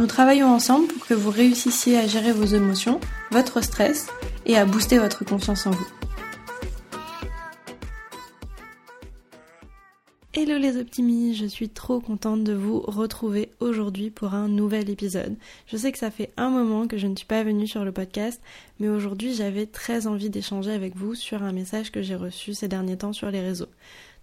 Nous travaillons ensemble pour que vous réussissiez à gérer vos émotions, votre stress et à booster votre confiance en vous. Hello les optimistes, je suis trop contente de vous retrouver aujourd'hui pour un nouvel épisode. Je sais que ça fait un moment que je ne suis pas venue sur le podcast, mais aujourd'hui j'avais très envie d'échanger avec vous sur un message que j'ai reçu ces derniers temps sur les réseaux.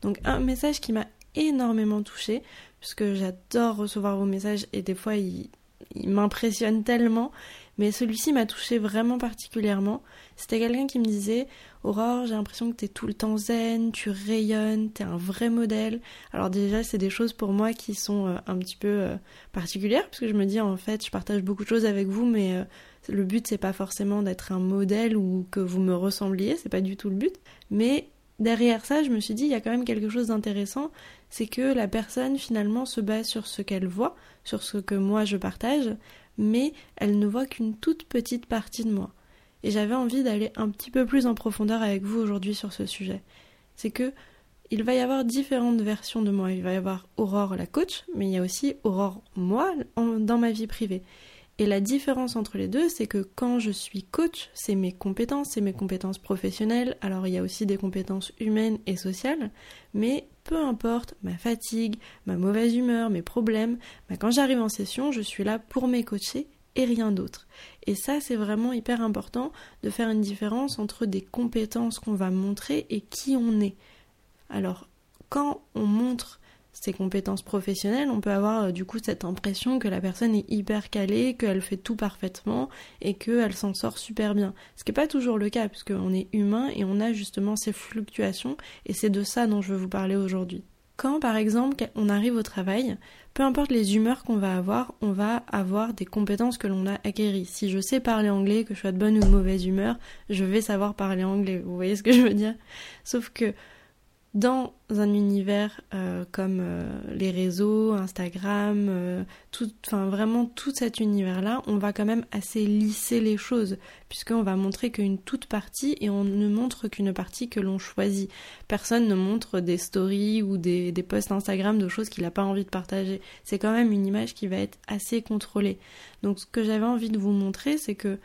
Donc un message qui m'a énormément touchée, puisque j'adore recevoir vos messages et des fois ils, il m'impressionne tellement, mais celui-ci m'a touché vraiment particulièrement. C'était quelqu'un qui me disait Aurore, j'ai l'impression que t'es tout le temps zen, tu rayonnes, t'es un vrai modèle. Alors déjà, c'est des choses pour moi qui sont euh, un petit peu euh, particulières, parce que je me dis en fait, je partage beaucoup de choses avec vous, mais euh, le but c'est pas forcément d'être un modèle ou que vous me ressembliez, c'est pas du tout le but. Mais derrière ça, je me suis dit, il y a quand même quelque chose d'intéressant, c'est que la personne finalement se base sur ce qu'elle voit, sur ce que moi je partage, mais elle ne voit qu'une toute petite partie de moi. Et j'avais envie d'aller un petit peu plus en profondeur avec vous aujourd'hui sur ce sujet. C'est que il va y avoir différentes versions de moi. Il va y avoir Aurore la coach, mais il y a aussi Aurore moi dans ma vie privée. Et la différence entre les deux, c'est que quand je suis coach, c'est mes compétences, c'est mes compétences professionnelles, alors il y a aussi des compétences humaines et sociales, mais peu importe ma fatigue, ma mauvaise humeur, mes problèmes, bah, quand j'arrive en session, je suis là pour mes coacher et rien d'autre. Et ça, c'est vraiment hyper important de faire une différence entre des compétences qu'on va montrer et qui on est. Alors, quand on montre ses compétences professionnelles, on peut avoir euh, du coup cette impression que la personne est hyper calée, qu'elle fait tout parfaitement et qu'elle s'en sort super bien. Ce qui n'est pas toujours le cas, puisqu'on est humain et on a justement ces fluctuations, et c'est de ça dont je veux vous parler aujourd'hui. Quand par exemple on arrive au travail, peu importe les humeurs qu'on va avoir, on va avoir des compétences que l'on a acquéries. Si je sais parler anglais, que je sois de bonne ou de mauvaise humeur, je vais savoir parler anglais. Vous voyez ce que je veux dire? Sauf que dans un univers euh, comme euh, les réseaux, Instagram, euh, vraiment tout cet univers-là, on va quand même assez lisser les choses, puisqu'on va montrer qu'une toute partie et on ne montre qu'une partie que l'on choisit. Personne ne montre des stories ou des, des posts Instagram de choses qu'il n'a pas envie de partager. C'est quand même une image qui va être assez contrôlée. Donc ce que j'avais envie de vous montrer, c'est que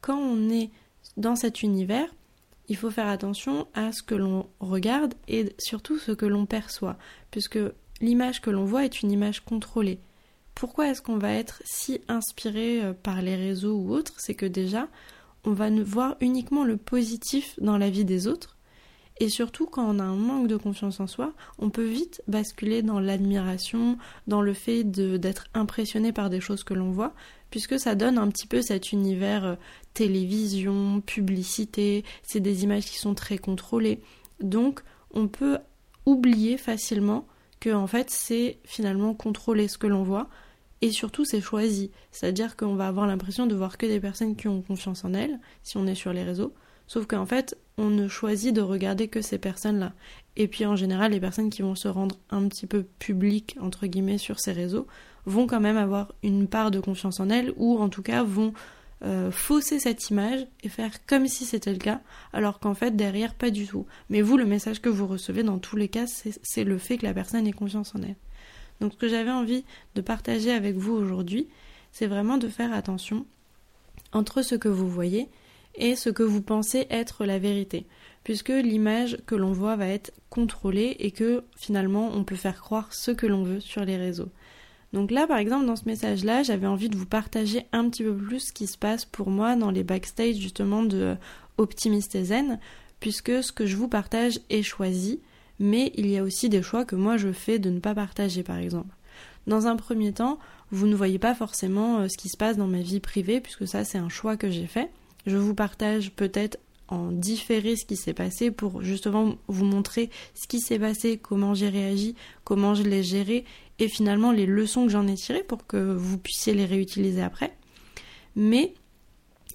quand on est dans cet univers, il faut faire attention à ce que l'on regarde et surtout ce que l'on perçoit, puisque l'image que l'on voit est une image contrôlée. Pourquoi est-ce qu'on va être si inspiré euh, par les réseaux ou autres? C'est que déjà, on va voir uniquement le positif dans la vie des autres, et surtout quand on a un manque de confiance en soi, on peut vite basculer dans l'admiration, dans le fait d'être impressionné par des choses que l'on voit, puisque ça donne un petit peu cet univers euh, télévision, publicité, c'est des images qui sont très contrôlées. Donc on peut oublier facilement que en fait c'est finalement contrôler ce que l'on voit et surtout c'est choisi. C'est-à-dire qu'on va avoir l'impression de voir que des personnes qui ont confiance en elles si on est sur les réseaux, sauf qu'en fait on ne choisit de regarder que ces personnes-là. Et puis en général les personnes qui vont se rendre un petit peu publiques entre guillemets sur ces réseaux vont quand même avoir une part de confiance en elles ou en tout cas vont euh, fausser cette image et faire comme si c'était le cas, alors qu'en fait derrière pas du tout. Mais vous, le message que vous recevez dans tous les cas, c'est le fait que la personne ait confiance en elle. Donc ce que j'avais envie de partager avec vous aujourd'hui, c'est vraiment de faire attention entre ce que vous voyez et ce que vous pensez être la vérité, puisque l'image que l'on voit va être contrôlée et que finalement on peut faire croire ce que l'on veut sur les réseaux. Donc là, par exemple, dans ce message-là, j'avais envie de vous partager un petit peu plus ce qui se passe pour moi dans les backstage justement de Optimiste et Zen, puisque ce que je vous partage est choisi, mais il y a aussi des choix que moi je fais de ne pas partager, par exemple. Dans un premier temps, vous ne voyez pas forcément euh, ce qui se passe dans ma vie privée, puisque ça c'est un choix que j'ai fait. Je vous partage peut-être en différé ce qui s'est passé pour justement vous montrer ce qui s'est passé, comment j'ai réagi, comment je l'ai géré et finalement les leçons que j'en ai tirées pour que vous puissiez les réutiliser après. Mais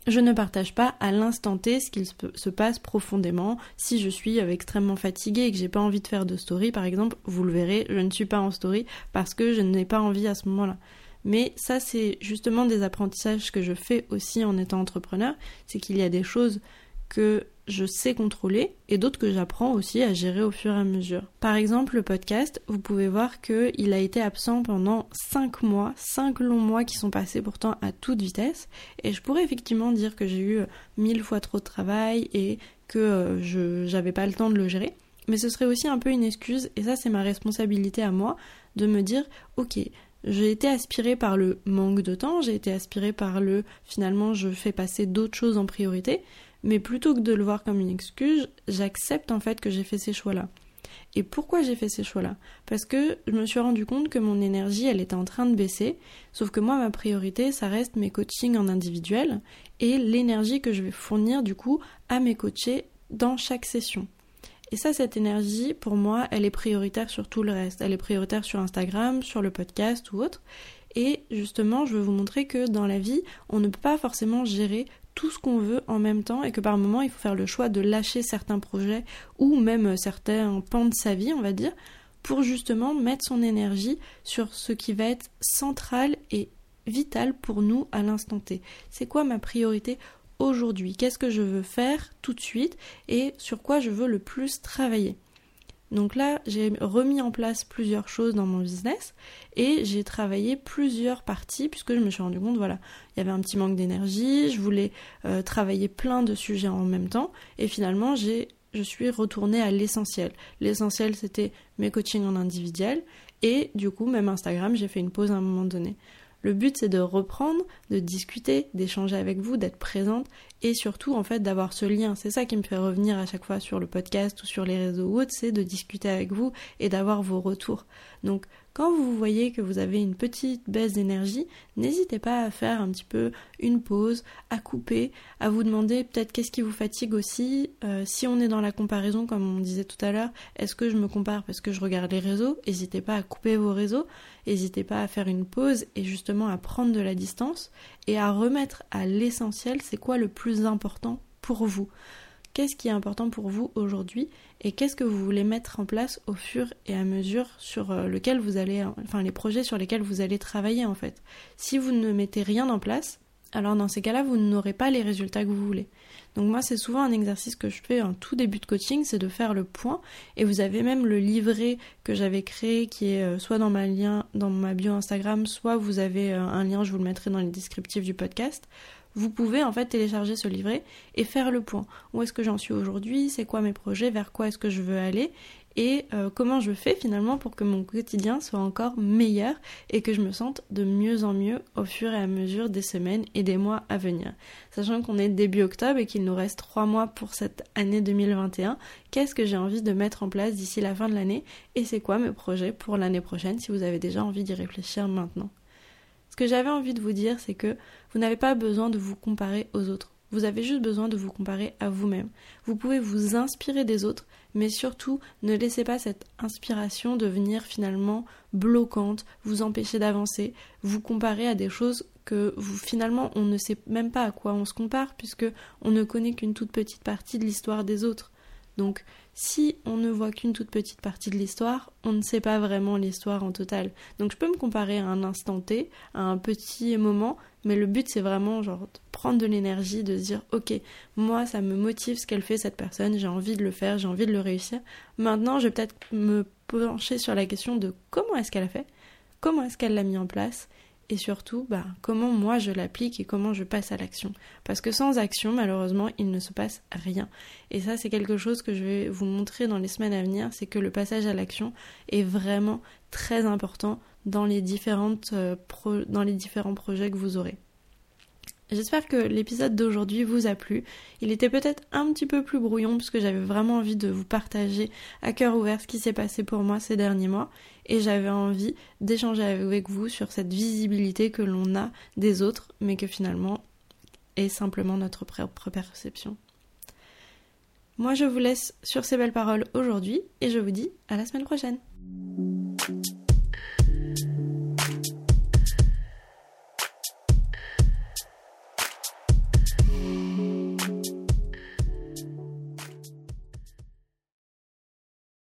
je ne partage pas à l'instant T ce qu'il se passe profondément. Si je suis extrêmement fatiguée et que j'ai pas envie de faire de story, par exemple, vous le verrez, je ne suis pas en story parce que je n'ai pas envie à ce moment-là. Mais ça, c'est justement des apprentissages que je fais aussi en étant entrepreneur. C'est qu'il y a des choses que je sais contrôler et d'autres que j'apprends aussi à gérer au fur et à mesure. Par exemple, le podcast, vous pouvez voir qu'il a été absent pendant 5 mois, 5 longs mois qui sont passés pourtant à toute vitesse. Et je pourrais effectivement dire que j'ai eu mille fois trop de travail et que euh, je j'avais pas le temps de le gérer. Mais ce serait aussi un peu une excuse, et ça c'est ma responsabilité à moi, de me dire, ok, j'ai été aspirée par le manque de temps, j'ai été aspirée par le finalement je fais passer d'autres choses en priorité, mais plutôt que de le voir comme une excuse, j'accepte en fait que j'ai fait ces choix-là. Et pourquoi j'ai fait ces choix-là? Parce que je me suis rendu compte que mon énergie, elle était en train de baisser, sauf que moi, ma priorité, ça reste mes coachings en individuel et l'énergie que je vais fournir du coup à mes coachés dans chaque session. Et ça, cette énergie, pour moi, elle est prioritaire sur tout le reste. Elle est prioritaire sur Instagram, sur le podcast ou autre. Et justement, je veux vous montrer que dans la vie, on ne peut pas forcément gérer tout ce qu'on veut en même temps et que par moment il faut faire le choix de lâcher certains projets ou même certains pans de sa vie, on va dire, pour justement mettre son énergie sur ce qui va être central et vital pour nous à l'instant T. C'est quoi ma priorité aujourd'hui? Qu'est-ce que je veux faire tout de suite et sur quoi je veux le plus travailler? Donc là, j'ai remis en place plusieurs choses dans mon business et j'ai travaillé plusieurs parties puisque je me suis rendu compte, voilà, il y avait un petit manque d'énergie, je voulais euh, travailler plein de sujets en même temps et finalement, j'ai je suis retournée à l'essentiel. L'essentiel, c'était mes coachings en individuel et du coup, même Instagram, j'ai fait une pause à un moment donné. Le but, c'est de reprendre, de discuter, d'échanger avec vous, d'être présente et surtout, en fait, d'avoir ce lien. C'est ça qui me fait revenir à chaque fois sur le podcast ou sur les réseaux ou autres, c'est de discuter avec vous et d'avoir vos retours. Donc, quand vous voyez que vous avez une petite baisse d'énergie, n'hésitez pas à faire un petit peu une pause, à couper, à vous demander peut-être qu'est-ce qui vous fatigue aussi. Euh, si on est dans la comparaison, comme on disait tout à l'heure, est-ce que je me compare parce que je regarde les réseaux? N'hésitez pas à couper vos réseaux, n'hésitez pas à faire une pause et justement à prendre de la distance et à remettre à l'essentiel, c'est quoi le plus important pour vous? Qu'est-ce qui est important pour vous aujourd'hui et qu'est-ce que vous voulez mettre en place au fur et à mesure sur euh, lequel vous allez, enfin les projets sur lesquels vous allez travailler en fait? Si vous ne mettez rien en place, alors dans ces cas-là, vous n'aurez pas les résultats que vous voulez. Donc moi, c'est souvent un exercice que je fais en tout début de coaching, c'est de faire le point. Et vous avez même le livret que j'avais créé qui est euh, soit dans ma lien, dans ma bio Instagram, soit vous avez euh, un lien, je vous le mettrai dans les descriptifs du podcast, vous pouvez en fait télécharger ce livret et faire le point. Où est-ce que j'en suis aujourd'hui? C'est quoi mes projets? Vers quoi est-ce que je veux aller? Et euh, comment je fais finalement pour que mon quotidien soit encore meilleur et que je me sente de mieux en mieux au fur et à mesure des semaines et des mois à venir? Sachant qu'on est début octobre et qu'il nous reste trois mois pour cette année 2021, qu'est-ce que j'ai envie de mettre en place d'ici la fin de l'année? Et c'est quoi mes projets pour l'année prochaine si vous avez déjà envie d'y réfléchir maintenant? Ce que j'avais envie de vous dire, c'est que vous n'avez pas besoin de vous comparer aux autres. Vous avez juste besoin de vous comparer à vous-même. Vous pouvez vous inspirer des autres, mais surtout ne laissez pas cette inspiration devenir finalement bloquante, vous empêcher d'avancer, vous comparer à des choses que vous finalement on ne sait même pas à quoi on se compare puisque on ne connaît qu'une toute petite partie de l'histoire des autres. Donc si on ne voit qu'une toute petite partie de l'histoire, on ne sait pas vraiment l'histoire en total. Donc je peux me comparer à un instant T, à un petit moment, mais le but c'est vraiment genre de prendre de l'énergie, de se dire ok, moi ça me motive ce qu'elle fait cette personne, j'ai envie de le faire, j'ai envie de le réussir. Maintenant je vais peut-être me pencher sur la question de comment est-ce qu'elle a fait, comment est-ce qu'elle l'a mis en place, et surtout bah, comment moi je l'applique et comment je passe à l'action. Parce que sans action, malheureusement, il ne se passe rien. Et ça, c'est quelque chose que je vais vous montrer dans les semaines à venir, c'est que le passage à l'action est vraiment très important dans les, euh, dans les différents projets que vous aurez. J'espère que l'épisode d'aujourd'hui vous a plu. Il était peut-être un petit peu plus brouillon puisque j'avais vraiment envie de vous partager à cœur ouvert ce qui s'est passé pour moi ces derniers mois et j'avais envie d'échanger avec vous sur cette visibilité que l'on a des autres mais que finalement est simplement notre propre perception. Moi je vous laisse sur ces belles paroles aujourd'hui et je vous dis à la semaine prochaine.